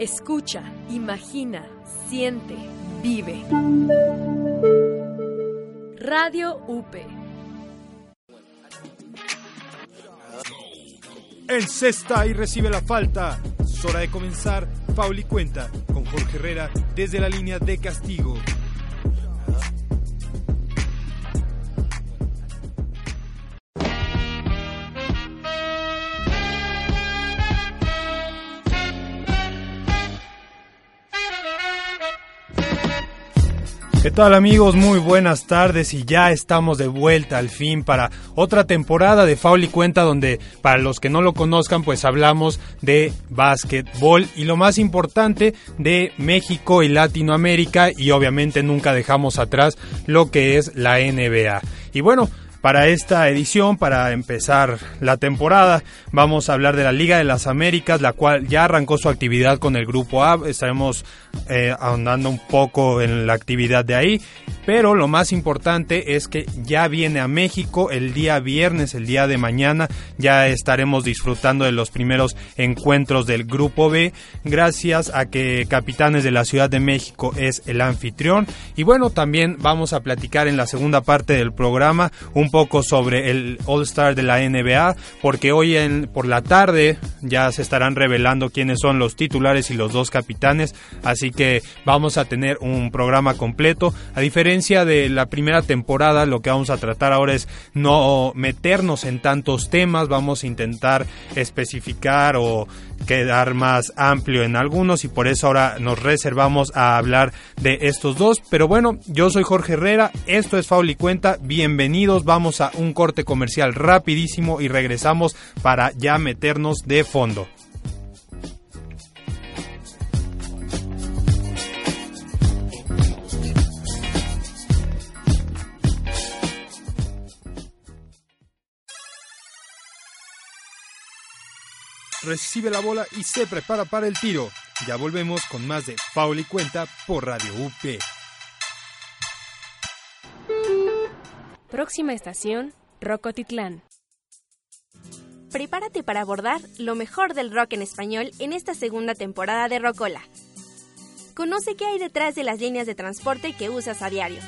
Escucha, imagina, siente, vive. Radio UP. Encesta y recibe la falta. Es hora de comenzar. Pauli cuenta con Jorge Herrera desde la línea de castigo. ¿Qué tal amigos? Muy buenas tardes y ya estamos de vuelta al fin para otra temporada de Fauli Cuenta donde para los que no lo conozcan pues hablamos de básquetbol y lo más importante de México y Latinoamérica y obviamente nunca dejamos atrás lo que es la NBA. Y bueno, para esta edición, para empezar la temporada, vamos a hablar de la Liga de las Américas, la cual ya arrancó su actividad con el Grupo A. Estaremos eh, ahondando un poco en la actividad de ahí. Pero lo más importante es que ya viene a México el día viernes, el día de mañana. Ya estaremos disfrutando de los primeros encuentros del Grupo B, gracias a que Capitanes de la Ciudad de México es el anfitrión. Y bueno, también vamos a platicar en la segunda parte del programa un poco sobre el All Star de la NBA, porque hoy en, por la tarde ya se estarán revelando quiénes son los titulares y los dos capitanes, así que vamos a tener un programa completo. A diferencia de la primera temporada, lo que vamos a tratar ahora es no meternos en tantos temas, vamos a intentar especificar o quedar más amplio en algunos y por eso ahora nos reservamos a hablar de estos dos. Pero bueno, yo soy Jorge Herrera, esto es Fauli Cuenta, bienvenidos, vamos a un corte comercial rapidísimo y regresamos para ya meternos de fondo. Recibe la bola y se prepara para el tiro. Ya volvemos con más de Paul y Cuenta por Radio UP. Próxima estación, Rocotitlán. Prepárate para abordar lo mejor del rock en español en esta segunda temporada de Rocola. Conoce qué hay detrás de las líneas de transporte que usas a diario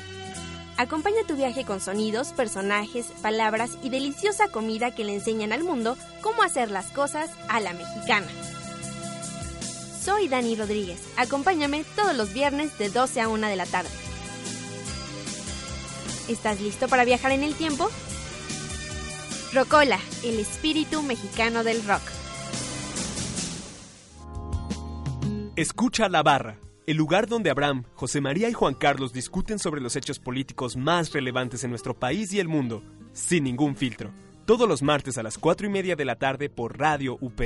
Acompaña tu viaje con sonidos, personajes, palabras y deliciosa comida que le enseñan al mundo cómo hacer las cosas a la mexicana. Soy Dani Rodríguez. Acompáñame todos los viernes de 12 a 1 de la tarde. ¿Estás listo para viajar en el tiempo? Rocola, el espíritu mexicano del rock. Escucha la barra el lugar donde Abraham, José María y Juan Carlos discuten sobre los hechos políticos más relevantes en nuestro país y el mundo, sin ningún filtro. Todos los martes a las 4 y media de la tarde por Radio UP.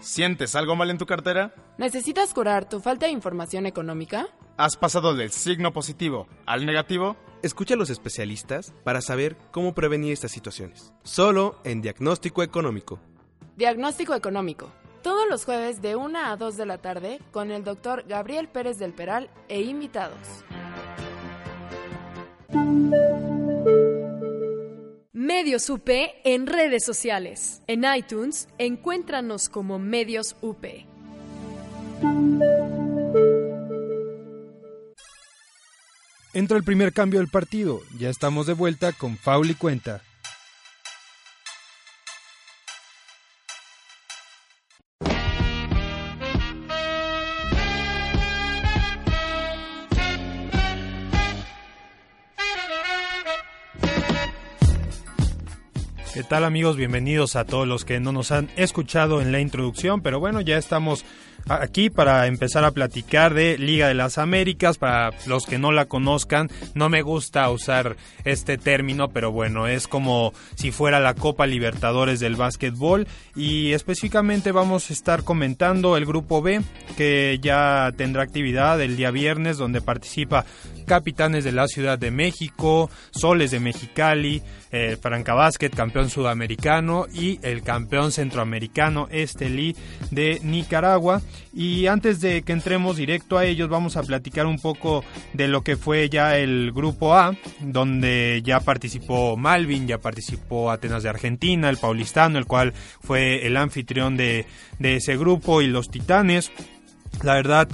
¿Sientes algo mal en tu cartera? ¿Necesitas curar tu falta de información económica? ¿Has pasado del signo positivo al negativo? Escucha a los especialistas para saber cómo prevenir estas situaciones. Solo en Diagnóstico Económico. Diagnóstico Económico. Todos los jueves de 1 a 2 de la tarde con el doctor Gabriel Pérez del Peral e invitados. Medios UP en redes sociales. En iTunes, encuéntranos como Medios UP. Entra el primer cambio del partido. Ya estamos de vuelta con Faul y Cuenta. Tal amigos? Bienvenidos a todos los que no nos han escuchado en la introducción, pero bueno, ya estamos aquí para empezar a platicar de Liga de las Américas. Para los que no la conozcan, no me gusta usar este término, pero bueno, es como si fuera la Copa Libertadores del básquetbol. Y específicamente vamos a estar comentando el grupo B, que ya tendrá actividad el día viernes, donde participa Capitanes de la Ciudad de México, Soles de Mexicali, eh, Franca Basket, campeón sudamericano, y el campeón centroamericano Estelí de Nicaragua. Y antes de que entremos directo a ellos, vamos a platicar un poco de lo que fue ya el grupo A, donde ya participó Malvin, ya participó Atenas de Argentina, el Paulistano, el cual fue el anfitrión de, de ese grupo, y los Titanes. La verdad,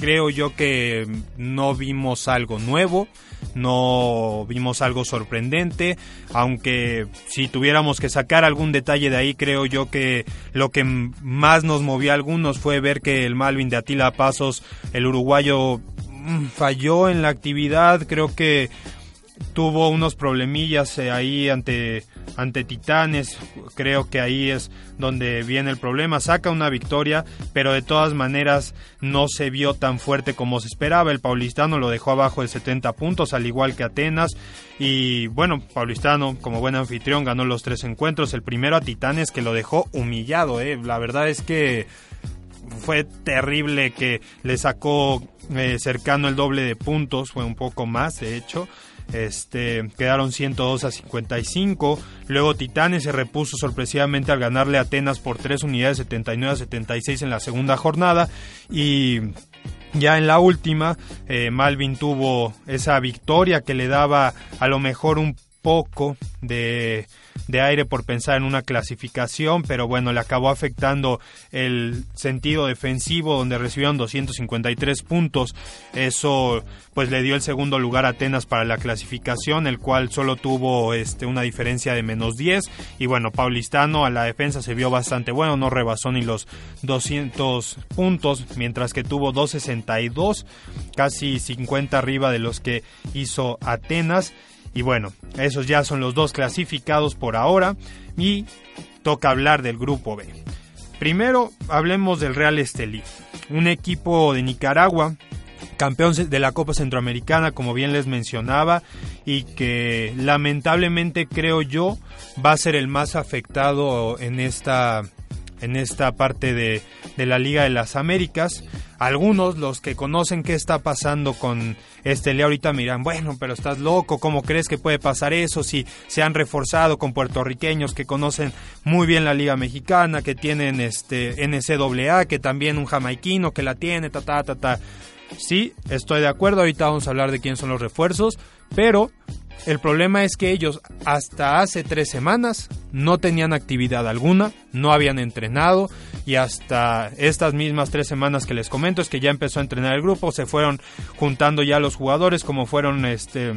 creo yo que no vimos algo nuevo, no vimos algo sorprendente, aunque si tuviéramos que sacar algún detalle de ahí, creo yo que lo que más nos movió a algunos fue ver que el Malvin de Atila Pasos, el uruguayo, mm, falló en la actividad, creo que tuvo unos problemillas eh, ahí ante, ante Titanes, creo que ahí es donde viene el problema, saca una victoria, pero de todas maneras no se vio tan fuerte como se esperaba, el Paulistano lo dejó abajo de 70 puntos, al igual que Atenas, y bueno, Paulistano como buen anfitrión ganó los tres encuentros, el primero a Titanes que lo dejó humillado, eh. la verdad es que fue terrible que le sacó eh, cercano el doble de puntos, fue un poco más de hecho, este, quedaron 102 a 55. Luego Titanes se repuso sorpresivamente al ganarle a Atenas por 3 unidades 79 a 76 en la segunda jornada. Y ya en la última, eh, Malvin tuvo esa victoria que le daba a lo mejor un poco de de aire por pensar en una clasificación, pero bueno, le acabó afectando el sentido defensivo donde recibieron 253 puntos. Eso pues le dio el segundo lugar a Atenas para la clasificación, el cual solo tuvo este una diferencia de menos 10 y bueno, Paulistano a la defensa se vio bastante bueno, no rebasó ni los 200 puntos, mientras que tuvo 262, casi 50 arriba de los que hizo Atenas. Y bueno, esos ya son los dos clasificados por ahora y toca hablar del grupo B. Primero hablemos del Real Estelí, un equipo de Nicaragua, campeón de la Copa Centroamericana, como bien les mencionaba, y que lamentablemente creo yo va a ser el más afectado en esta en esta parte de, de la Liga de las Américas. Algunos, los que conocen qué está pasando con este Leo ahorita miran, bueno, pero estás loco, ¿cómo crees que puede pasar eso si se han reforzado con puertorriqueños que conocen muy bien la Liga Mexicana, que tienen este NCAA, que también un jamaiquino que la tiene, ta ta ta ta. Sí, estoy de acuerdo, ahorita vamos a hablar de quién son los refuerzos, pero el problema es que ellos hasta hace tres semanas no tenían actividad alguna, no habían entrenado y hasta estas mismas tres semanas que les comento es que ya empezó a entrenar el grupo, se fueron juntando ya los jugadores como fueron este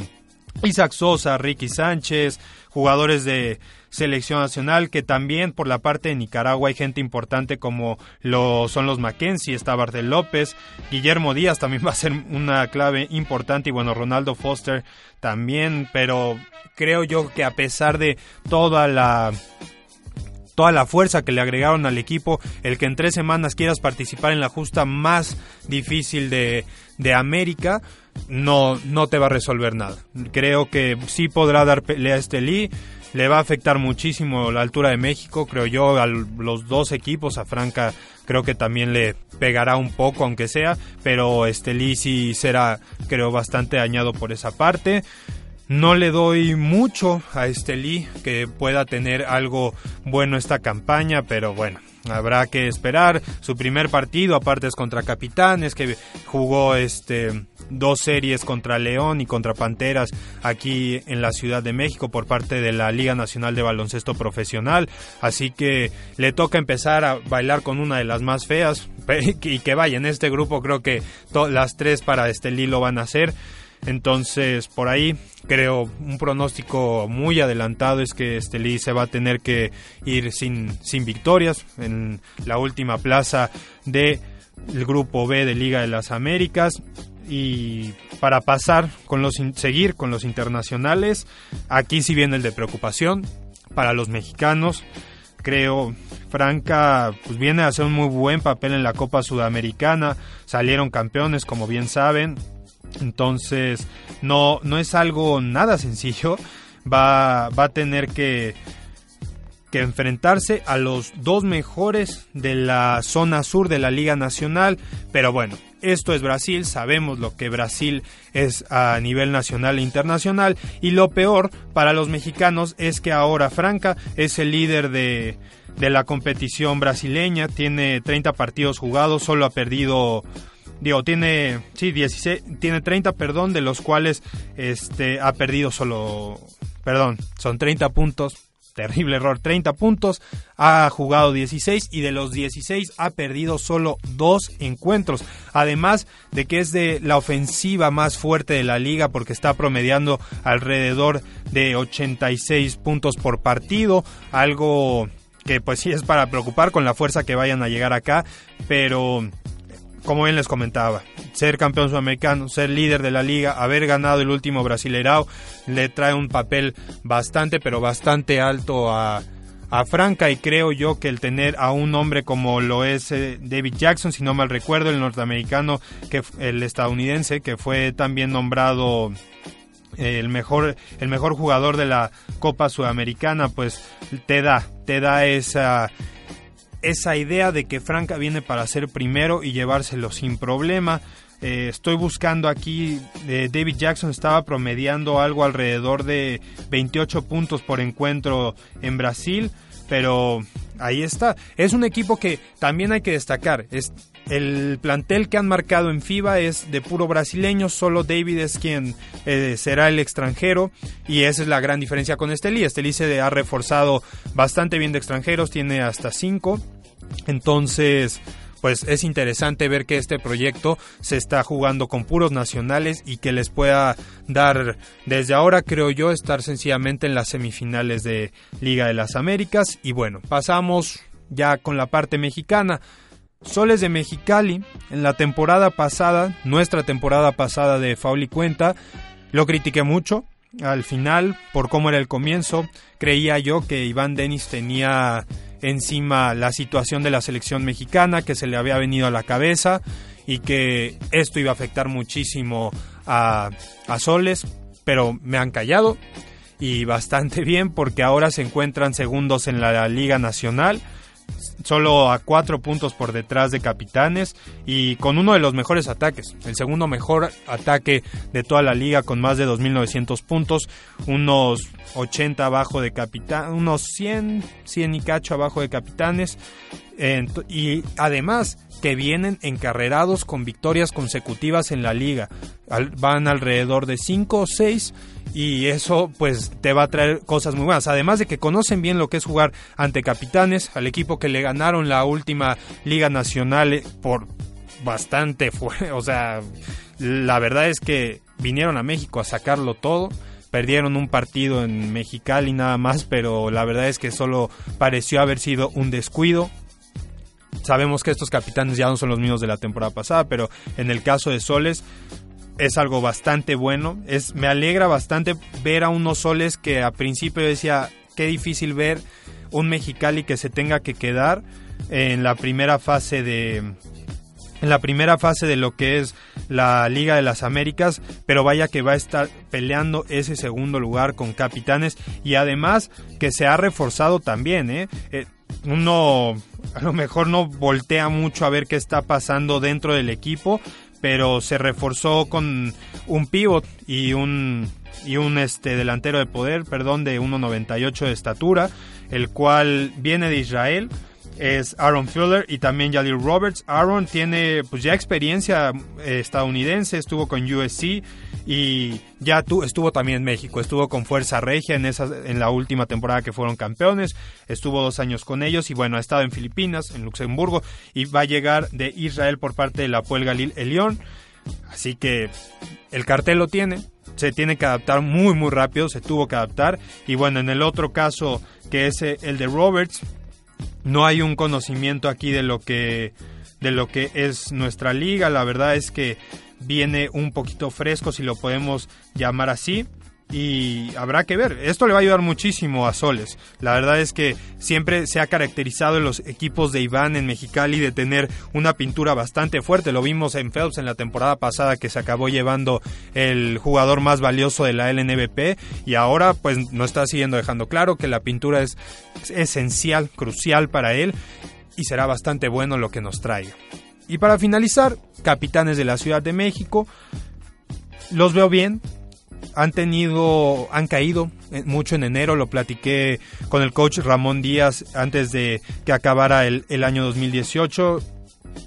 Isaac Sosa, Ricky Sánchez, jugadores de selección nacional, que también por la parte de Nicaragua hay gente importante como lo son los Mackenzie, está Bartel López, Guillermo Díaz también va a ser una clave importante y bueno, Ronaldo Foster también, pero creo yo que a pesar de toda la toda la fuerza que le agregaron al equipo, el que en tres semanas quieras participar en la justa más difícil de, de América, no, no te va a resolver nada. Creo que sí podrá dar pelea a este Lee, le va a afectar muchísimo la altura de México, creo yo, a los dos equipos, a Franca creo que también le pegará un poco, aunque sea, pero este sí será, creo, bastante dañado por esa parte. No le doy mucho a este que pueda tener algo bueno esta campaña, pero bueno, habrá que esperar. Su primer partido, aparte es contra Capitanes, que jugó este dos series contra León y contra Panteras aquí en la Ciudad de México por parte de la Liga Nacional de Baloncesto Profesional. Así que le toca empezar a bailar con una de las más feas y que vaya en este grupo creo que las tres para este Lilo van a ser. Entonces, por ahí creo un pronóstico muy adelantado es que este Lee se va a tener que ir sin, sin victorias en la última plaza del grupo B de Liga de las Américas y para pasar con los seguir con los internacionales, aquí sí viene el de preocupación para los mexicanos. Creo Franca pues viene a hacer un muy buen papel en la Copa Sudamericana, salieron campeones como bien saben, entonces, no, no es algo nada sencillo. Va, va a tener que, que enfrentarse a los dos mejores de la zona sur de la Liga Nacional. Pero bueno, esto es Brasil, sabemos lo que Brasil es a nivel nacional e internacional y lo peor para los mexicanos es que ahora Franca es el líder de, de la competición brasileña, tiene 30 partidos jugados, solo ha perdido digo, tiene sí 16 tiene 30, perdón, de los cuales este ha perdido solo perdón, son 30 puntos. Terrible error, 30 puntos, ha jugado 16 y de los 16 ha perdido solo dos encuentros. Además de que es de la ofensiva más fuerte de la liga porque está promediando alrededor de 86 puntos por partido, algo que pues sí es para preocupar con la fuerza que vayan a llegar acá, pero como bien les comentaba, ser campeón sudamericano, ser líder de la liga, haber ganado el último Brasileirao, le trae un papel bastante, pero bastante alto a, a Franca y creo yo que el tener a un hombre como lo es eh, David Jackson, si no mal recuerdo, el norteamericano, que el estadounidense, que fue también nombrado eh, el mejor el mejor jugador de la Copa Sudamericana, pues te da te da esa esa idea de que Franca viene para ser primero y llevárselo sin problema. Eh, estoy buscando aquí, eh, David Jackson estaba promediando algo alrededor de 28 puntos por encuentro en Brasil, pero ahí está. Es un equipo que también hay que destacar. Es, el plantel que han marcado en FIBA es de puro brasileño, solo David es quien eh, será el extranjero y esa es la gran diferencia con Esteli. Esteli se ha reforzado bastante bien de extranjeros, tiene hasta cinco. Entonces, pues es interesante ver que este proyecto se está jugando con puros nacionales y que les pueda dar desde ahora creo yo estar sencillamente en las semifinales de Liga de las Américas y bueno, pasamos ya con la parte mexicana. Soles de Mexicali, en la temporada pasada, nuestra temporada pasada de Fauli Cuenta, lo critiqué mucho. Al final, por cómo era el comienzo, creía yo que Iván Denis tenía encima la situación de la selección mexicana que se le había venido a la cabeza y que esto iba a afectar muchísimo a, a Soles, pero me han callado y bastante bien porque ahora se encuentran segundos en la Liga Nacional solo a cuatro puntos por detrás de Capitanes y con uno de los mejores ataques, el segundo mejor ataque de toda la liga con más de 2.900 puntos, unos 80 abajo de Capitanes, unos 100, 100 y cacho abajo de Capitanes y además que vienen encarrerados con victorias consecutivas en la liga, van alrededor de 5 o 6 y eso pues te va a traer cosas muy buenas. Además de que conocen bien lo que es jugar ante capitanes, al equipo que le ganaron la última Liga Nacional eh, por bastante fue, o sea, la verdad es que vinieron a México a sacarlo todo. Perdieron un partido en Mexicali nada más, pero la verdad es que solo pareció haber sido un descuido. Sabemos que estos capitanes ya no son los mismos de la temporada pasada, pero en el caso de Soles, es algo bastante bueno. Es, me alegra bastante ver a unos soles que a principio decía, qué difícil ver un Mexicali que se tenga que quedar en la primera fase de en la primera fase de lo que es la Liga de las Américas, pero vaya que va a estar peleando ese segundo lugar con Capitanes y además que se ha reforzado también, ¿eh? eh uno a lo mejor no voltea mucho a ver qué está pasando dentro del equipo, pero se reforzó con un pivot y un y un este delantero de poder, perdón, de 1.98 de estatura, el cual viene de Israel es Aaron Fuller y también Jalil Roberts. Aaron tiene pues ya experiencia eh, estadounidense, estuvo con USC y ya estuvo también en México, estuvo con Fuerza Regia en, esa, en la última temporada que fueron campeones, estuvo dos años con ellos y bueno, ha estado en Filipinas, en Luxemburgo y va a llegar de Israel por parte de la Puel Galil Elión. Así que el cartel lo tiene, se tiene que adaptar muy muy rápido, se tuvo que adaptar. Y bueno, en el otro caso que es el de Roberts, no hay un conocimiento aquí de lo que de lo que es nuestra liga. La verdad es que viene un poquito fresco, si lo podemos llamar así y habrá que ver. Esto le va a ayudar muchísimo a Soles. La verdad es que siempre se ha caracterizado en los equipos de Iván en Mexicali de tener una pintura bastante fuerte. Lo vimos en Phelps en la temporada pasada que se acabó llevando el jugador más valioso de la LNBP y ahora pues no está siguiendo dejando claro que la pintura es esencial, crucial para él y será bastante bueno lo que nos traiga. Y para finalizar, capitanes de la Ciudad de México, los veo bien, han tenido, han caído mucho en enero, lo platiqué con el coach Ramón Díaz antes de que acabara el, el año 2018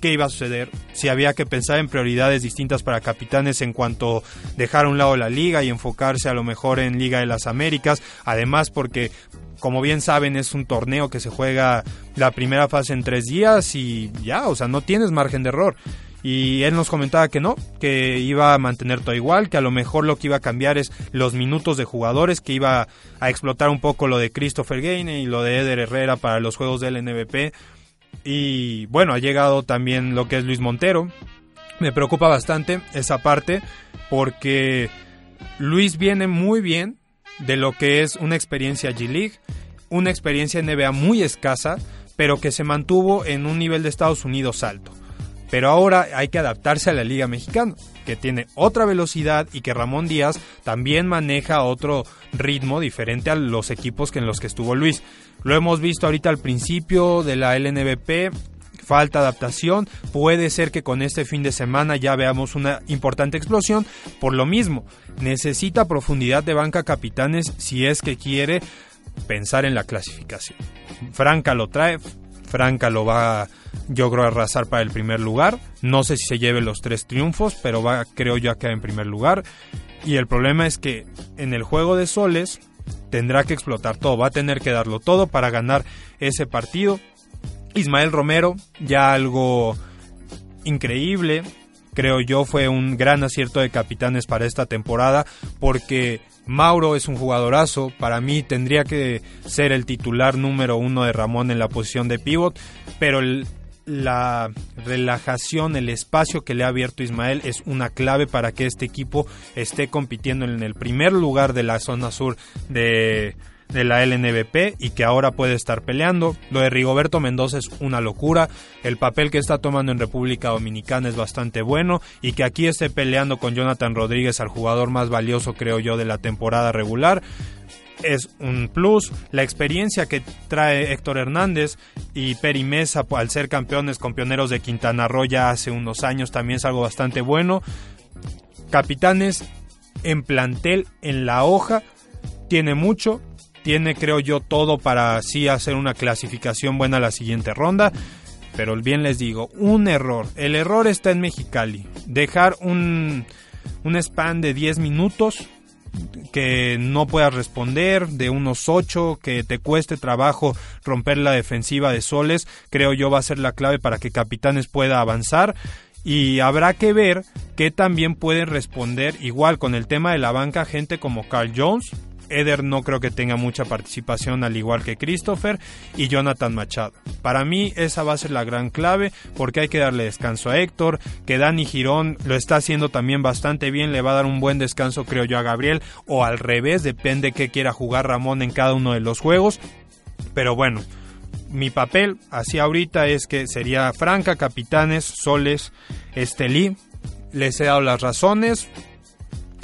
qué iba a suceder, si había que pensar en prioridades distintas para capitanes en cuanto dejar a un lado la liga y enfocarse a lo mejor en Liga de las Américas, además porque como bien saben es un torneo que se juega la primera fase en tres días y ya, o sea, no tienes margen de error. Y él nos comentaba que no, que iba a mantener todo igual, que a lo mejor lo que iba a cambiar es los minutos de jugadores, que iba a explotar un poco lo de Christopher Gaine y lo de Eder Herrera para los juegos del NBP y bueno, ha llegado también lo que es Luis Montero. Me preocupa bastante esa parte porque Luis viene muy bien de lo que es una experiencia G-League, una experiencia NBA muy escasa, pero que se mantuvo en un nivel de Estados Unidos alto. Pero ahora hay que adaptarse a la Liga Mexicana, que tiene otra velocidad y que Ramón Díaz también maneja otro ritmo diferente a los equipos en los que estuvo Luis. Lo hemos visto ahorita al principio de la LNBP, falta adaptación. Puede ser que con este fin de semana ya veamos una importante explosión. Por lo mismo, necesita profundidad de banca capitanes si es que quiere pensar en la clasificación. Franca lo trae, Franca lo va, yo creo, a arrasar para el primer lugar. No sé si se lleve los tres triunfos, pero va, creo yo, a quedar en primer lugar. Y el problema es que en el juego de soles tendrá que explotar todo, va a tener que darlo todo para ganar ese partido. Ismael Romero, ya algo increíble, creo yo fue un gran acierto de capitanes para esta temporada porque Mauro es un jugadorazo, para mí tendría que ser el titular número uno de Ramón en la posición de pivot, pero la relajación, el espacio que le ha abierto Ismael es una clave para que este equipo esté compitiendo en el primer lugar de la zona sur de, de la LNBP y que ahora puede estar peleando. Lo de Rigoberto Mendoza es una locura. El papel que está tomando en República Dominicana es bastante bueno y que aquí esté peleando con Jonathan Rodríguez al jugador más valioso creo yo de la temporada regular es un plus. La experiencia que trae Héctor Hernández y Peri Mesa al ser campeones con pioneros de Quintana Roo ya hace unos años también es algo bastante bueno. Capitanes en plantel, en la hoja, tiene mucho. Tiene, creo yo, todo para así hacer una clasificación buena a la siguiente ronda. Pero bien les digo, un error. El error está en Mexicali. Dejar un, un span de 10 minutos que no puedas responder, de unos 8, que te cueste trabajo romper la defensiva de Soles, creo yo va a ser la clave para que Capitanes pueda avanzar. Y habrá que ver que también puede responder igual con el tema de la banca gente como Carl Jones, Eder no creo que tenga mucha participación al igual que Christopher y Jonathan Machado. Para mí esa va a ser la gran clave porque hay que darle descanso a Héctor, que Dani Girón lo está haciendo también bastante bien, le va a dar un buen descanso creo yo a Gabriel o al revés, depende qué quiera jugar Ramón en cada uno de los juegos. Pero bueno, mi papel así ahorita es que sería Franca, Capitanes, Soles, Estelí. Les he dado las razones,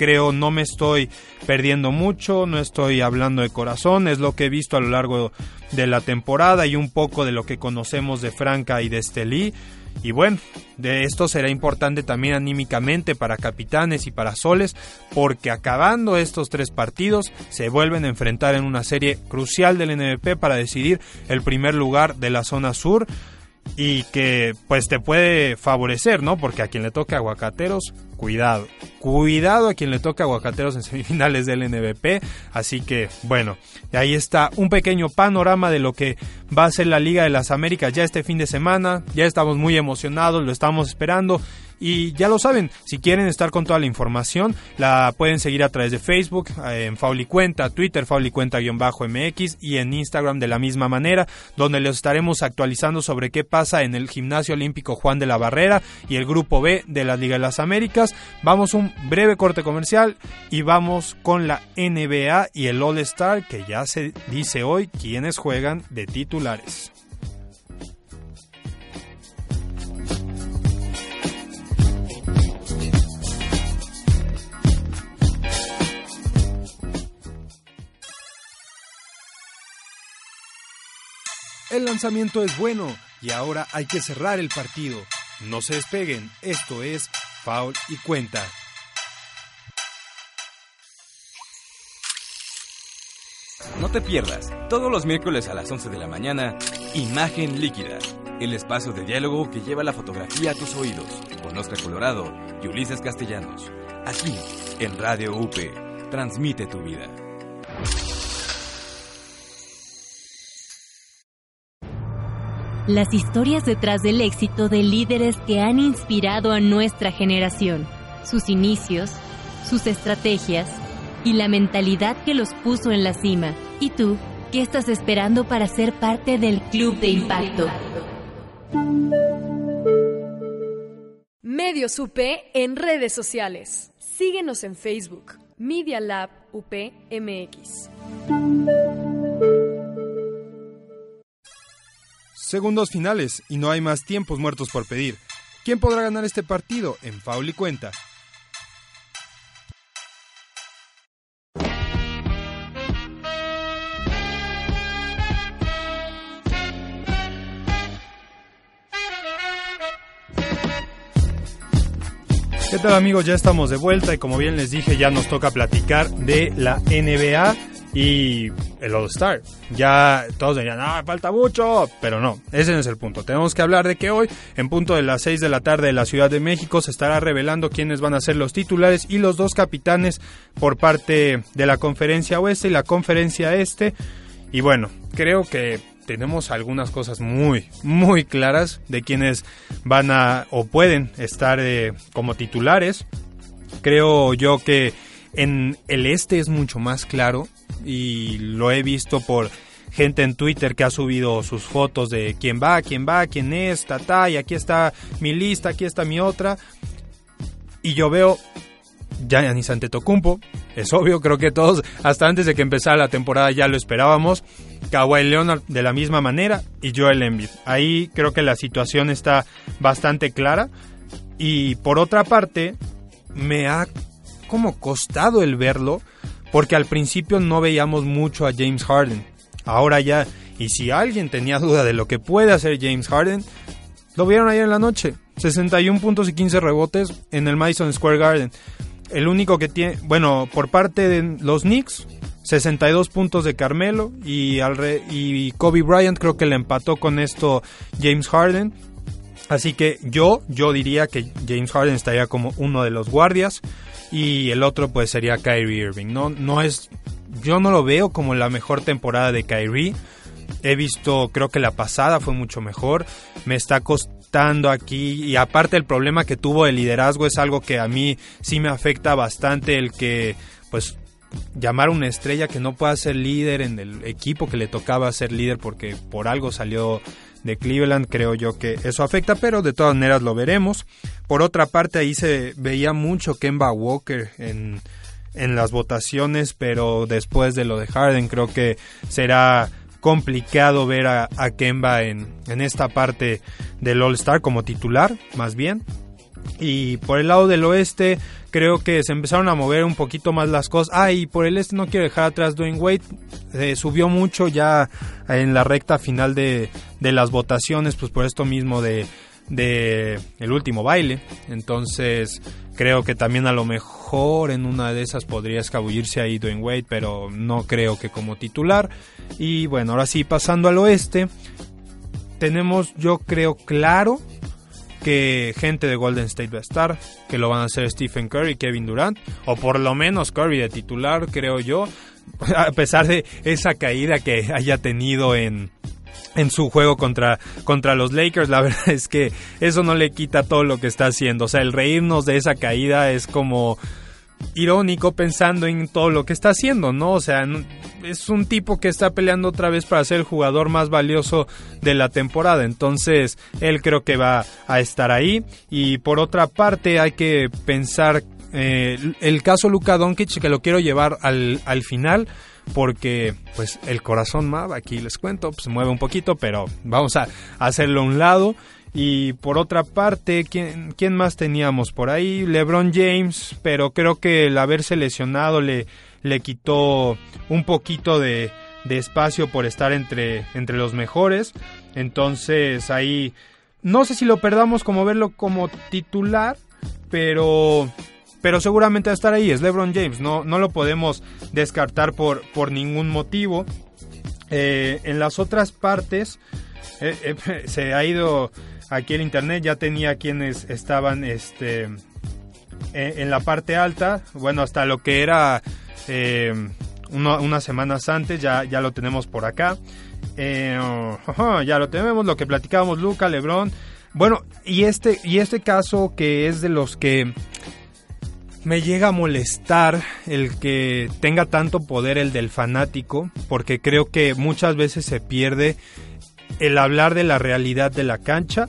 creo no me estoy perdiendo mucho, no estoy hablando de corazón, es lo que he visto a lo largo de la temporada y un poco de lo que conocemos de Franca y de Estelí. Y bueno, de esto será importante también anímicamente para capitanes y para soles, porque acabando estos tres partidos se vuelven a enfrentar en una serie crucial del NBP para decidir el primer lugar de la zona sur y que pues te puede favorecer, ¿no? Porque a quien le toque aguacateros, cuidado. Cuidado a quien le toque aguacateros en semifinales del NBP. Así que, bueno, ahí está un pequeño panorama de lo que va a ser la Liga de las Américas ya este fin de semana. Ya estamos muy emocionados, lo estamos esperando. Y ya lo saben, si quieren estar con toda la información, la pueden seguir a través de Facebook, eh, en Faulicuenta, Twitter, Faulicuenta-MX y en Instagram de la misma manera, donde les estaremos actualizando sobre qué pasa en el Gimnasio Olímpico Juan de la Barrera y el Grupo B de la Liga de las Américas. Vamos un breve corte comercial y vamos con la NBA y el All Star, que ya se dice hoy quienes juegan de titulares. El lanzamiento es bueno y ahora hay que cerrar el partido. No se despeguen, esto es Foul y Cuenta. No te pierdas, todos los miércoles a las 11 de la mañana, Imagen Líquida, el espacio de diálogo que lleva la fotografía a tus oídos, con Oscar Colorado y Ulises Castellanos. Aquí, en Radio UP, transmite tu vida. Las historias detrás del éxito de líderes que han inspirado a nuestra generación, sus inicios, sus estrategias y la mentalidad que los puso en la cima. ¿Y tú, qué estás esperando para ser parte del Club de Impacto? Medios UP en redes sociales. Síguenos en Facebook, Media Lab UPMX. Segundos finales y no hay más tiempos muertos por pedir. ¿Quién podrá ganar este partido en Faul y Cuenta? ¿Qué tal amigos? Ya estamos de vuelta y como bien les dije ya nos toca platicar de la NBA y el All Star. Ya todos dirían, ah, falta mucho, pero no, ese no es el punto. Tenemos que hablar de que hoy, en punto de las 6 de la tarde de la Ciudad de México, se estará revelando quiénes van a ser los titulares y los dos capitanes por parte de la conferencia oeste y la conferencia este. Y bueno, creo que tenemos algunas cosas muy, muy claras de quienes van a o pueden estar eh, como titulares. Creo yo que en el este es mucho más claro y lo he visto por gente en Twitter que ha subido sus fotos de quién va, quién va, quién es, ta, y aquí está mi lista, aquí está mi otra. Y yo veo Giannis Antetokounmpo, es obvio, creo que todos hasta antes de que empezara la temporada ya lo esperábamos. Kawhi Leonard de la misma manera y Joel Embiid. Ahí creo que la situación está bastante clara y por otra parte me ha como costado el verlo porque al principio no veíamos mucho a James Harden. Ahora ya, y si alguien tenía duda de lo que puede hacer James Harden, lo vieron ayer en la noche. 61 puntos y 15 rebotes en el Madison Square Garden. El único que tiene, bueno, por parte de los Knicks, 62 puntos de Carmelo y, y Kobe Bryant creo que le empató con esto James Harden. Así que yo, yo diría que James Harden estaría como uno de los guardias y el otro pues sería Kyrie Irving. No, no es, yo no lo veo como la mejor temporada de Kyrie. He visto, creo que la pasada fue mucho mejor. Me está costando aquí y aparte el problema que tuvo el liderazgo es algo que a mí sí me afecta bastante el que pues llamar a una estrella que no pueda ser líder en el equipo que le tocaba ser líder porque por algo salió de Cleveland, creo yo que eso afecta, pero de todas maneras lo veremos. Por otra parte, ahí se veía mucho Kemba Walker en, en las votaciones, pero después de lo de Harden creo que será complicado ver a, Kemba en, en, esta parte del All Star como titular, más bien. Y por el lado del oeste, creo que se empezaron a mover un poquito más las cosas. Ah, y por el este no quiero dejar atrás Dwayne Wade. Eh, subió mucho ya en la recta final de, de las votaciones, pues por esto mismo de, de el último baile. Entonces, creo que también a lo mejor en una de esas podría escabullirse ahí Dwayne Wade, pero no creo que como titular. Y bueno, ahora sí, pasando al oeste, tenemos yo creo claro que gente de Golden State va a estar, que lo van a hacer Stephen Curry Kevin Durant, o por lo menos Curry de titular, creo yo, a pesar de esa caída que haya tenido en, en su juego contra, contra los Lakers, la verdad es que eso no le quita todo lo que está haciendo. O sea, el reírnos de esa caída es como irónico pensando en todo lo que está haciendo, ¿no? O sea, es un tipo que está peleando otra vez para ser el jugador más valioso de la temporada. Entonces, él creo que va a estar ahí. Y por otra parte, hay que pensar eh, el caso Luka Doncic, que lo quiero llevar al, al final porque pues el corazón Mav, aquí les cuento, pues, se mueve un poquito, pero vamos a hacerlo a un lado. Y por otra parte, ¿quién, ¿quién más teníamos por ahí? LeBron James, pero creo que el haberse lesionado le, le quitó un poquito de, de espacio por estar entre, entre los mejores. Entonces ahí no sé si lo perdamos como verlo como titular, pero pero seguramente va a estar ahí, es LeBron James, no, no lo podemos descartar por, por ningún motivo. Eh, en las otras partes eh, eh, se ha ido aquí el internet, ya tenía quienes estaban este, en la parte alta, bueno, hasta lo que era unas semanas antes, ya, ya lo tenemos por acá. ya lo tenemos, lo que platicábamos Luca, Lebron. Bueno, y este, y este caso que es de los que me llega a molestar el que tenga tanto poder el del fanático, porque creo que muchas veces se pierde el hablar de la realidad de la cancha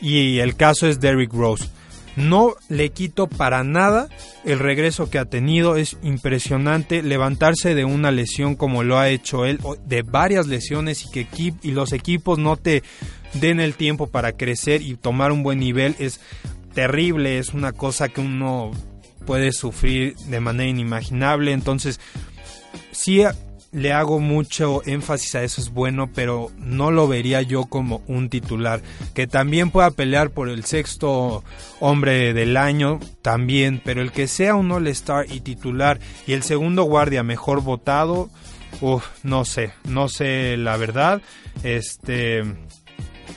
y el caso es Derrick Rose. No le quito para nada el regreso que ha tenido, es impresionante levantarse de una lesión como lo ha hecho él, de varias lesiones y que y los equipos no te den el tiempo para crecer y tomar un buen nivel es terrible, es una cosa que uno puede sufrir de manera inimaginable. Entonces, sí le hago mucho énfasis a eso, es bueno, pero no lo vería yo como un titular. Que también pueda pelear por el sexto hombre del año, también, pero el que sea un All-Star y titular y el segundo guardia mejor votado, uff, no sé, no sé la verdad. Este.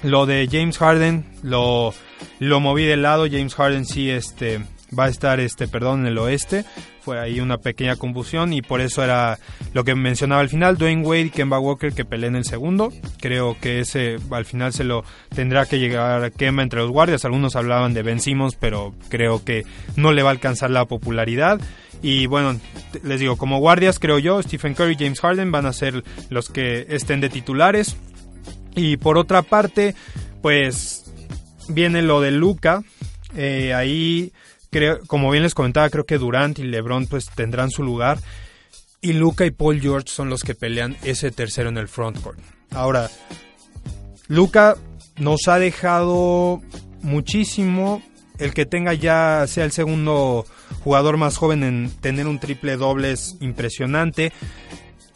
Lo de James Harden lo, lo moví de lado. James Harden sí, este va a estar este perdón en el oeste fue ahí una pequeña confusión y por eso era lo que mencionaba al final Dwayne Wade y Kemba Walker que peleen el segundo creo que ese al final se lo tendrá que llegar a Kemba entre los guardias algunos hablaban de Ben Simmons pero creo que no le va a alcanzar la popularidad y bueno, les digo, como guardias creo yo, Stephen Curry y James Harden van a ser los que estén de titulares. Y por otra parte, pues viene lo de Luca. Eh, ahí como bien les comentaba, creo que Durant y LeBron pues tendrán su lugar. Y Luca y Paul George son los que pelean ese tercero en el frontcourt. Ahora, Luca nos ha dejado muchísimo. El que tenga ya sea el segundo jugador más joven en tener un triple doble es impresionante.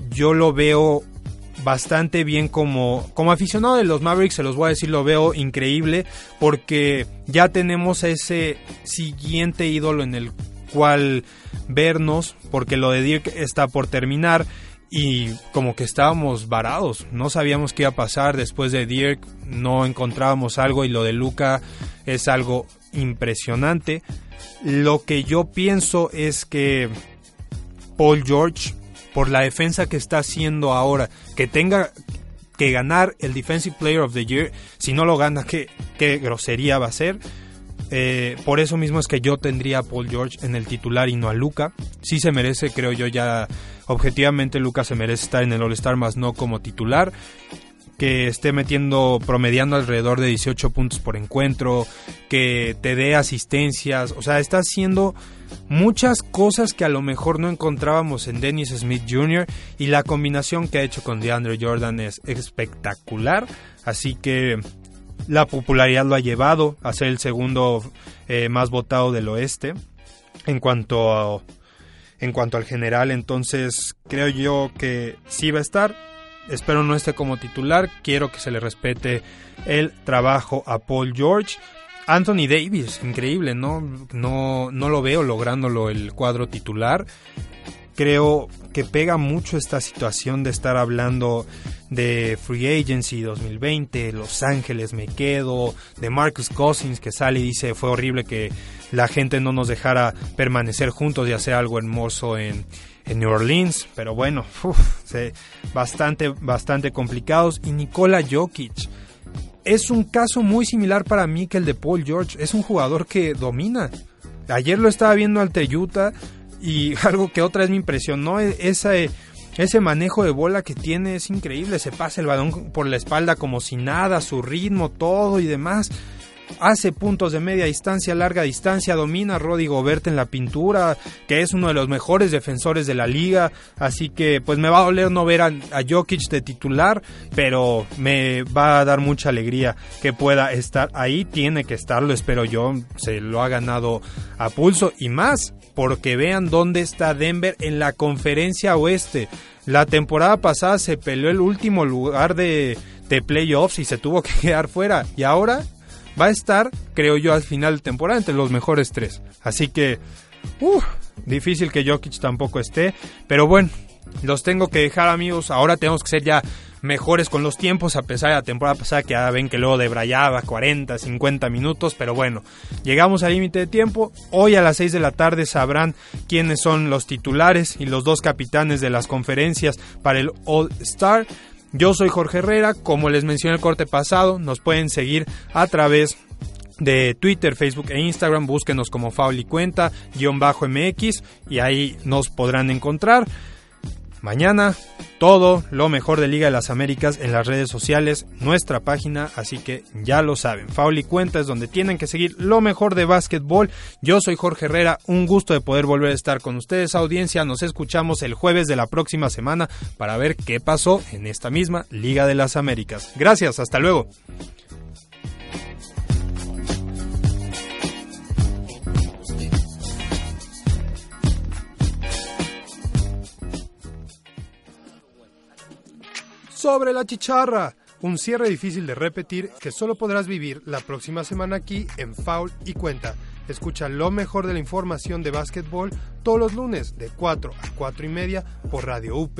Yo lo veo bastante bien como, como aficionado de los Mavericks, se los voy a decir, lo veo increíble porque ya tenemos ese siguiente ídolo en el cual vernos, porque lo de Dirk está por terminar y como que estábamos varados, no sabíamos qué iba a pasar después de Dirk, no encontrábamos algo y lo de Luca es algo impresionante. Lo que yo pienso es que Paul George por la defensa que está haciendo ahora, que tenga que ganar el Defensive Player of the Year, si no lo gana, qué, qué grosería va a ser. Eh, por eso mismo es que yo tendría a Paul George en el titular y no a Luca. Sí se merece, creo yo ya, objetivamente Luca se merece estar en el All-Star, más no como titular que esté metiendo, promediando alrededor de 18 puntos por encuentro, que te dé asistencias, o sea, está haciendo muchas cosas que a lo mejor no encontrábamos en Dennis Smith Jr. y la combinación que ha hecho con DeAndre Jordan es espectacular, así que la popularidad lo ha llevado a ser el segundo eh, más votado del oeste en cuanto en cuanto al general, entonces creo yo que sí va a estar espero no esté como titular, quiero que se le respete el trabajo a Paul George. Anthony Davis, increíble, ¿no? No, no lo veo lográndolo el cuadro titular. Creo que pega mucho esta situación de estar hablando de Free Agency 2020, Los Ángeles me quedo, de Marcus Cousins que sale y dice fue horrible que la gente no nos dejara permanecer juntos y hacer algo hermoso en, en New Orleans, pero bueno, bastante, bastante complicados. Y Nikola Jokic es un caso muy similar para mí que el de Paul George. Es un jugador que domina. Ayer lo estaba viendo al Utah y algo que otra vez me impresionó, e, ese, ese manejo de bola que tiene es increíble. Se pasa el balón por la espalda como si nada, su ritmo, todo y demás hace puntos de media distancia, larga distancia, domina a Gobert en la pintura, que es uno de los mejores defensores de la liga, así que pues me va a doler no ver a, Jokic de titular, pero me va a dar mucha alegría que pueda estar ahí, tiene que estarlo, espero yo, se lo ha ganado a pulso y más, porque vean dónde está Denver en la conferencia oeste. La temporada pasada se peleó el último lugar de, de playoffs y se tuvo que quedar fuera. Y ahora va a estar, creo yo, al final de temporada entre los mejores tres. Así que, uff, difícil que Jokic tampoco esté, pero bueno, los tengo que dejar amigos, ahora tenemos que ser ya mejores con los tiempos, a pesar de la temporada pasada que ya ven que luego debrayaba 40, 50 minutos, pero bueno, llegamos al límite de tiempo, hoy a las 6 de la tarde sabrán quiénes son los titulares y los dos capitanes de las conferencias para el All Star. Yo soy Jorge Herrera, como les mencioné el corte pasado, nos pueden seguir a través de Twitter, Facebook e Instagram, búsquenos como Fauli Cuenta, guion bajo MX y ahí nos podrán encontrar. Mañana todo lo mejor de Liga de las Américas en las redes sociales, nuestra página, así que ya lo saben. Fauli Cuenta es donde tienen que seguir lo mejor de básquetbol. Yo soy Jorge Herrera, un gusto de poder volver a estar con ustedes, audiencia. Nos escuchamos el jueves de la próxima semana para ver qué pasó en esta misma Liga de las Américas. Gracias, hasta luego. Sobre la chicharra. Un cierre difícil de repetir que solo podrás vivir la próxima semana aquí en Foul y Cuenta. Escucha lo mejor de la información de básquetbol todos los lunes de 4 a 4 y media por Radio UP.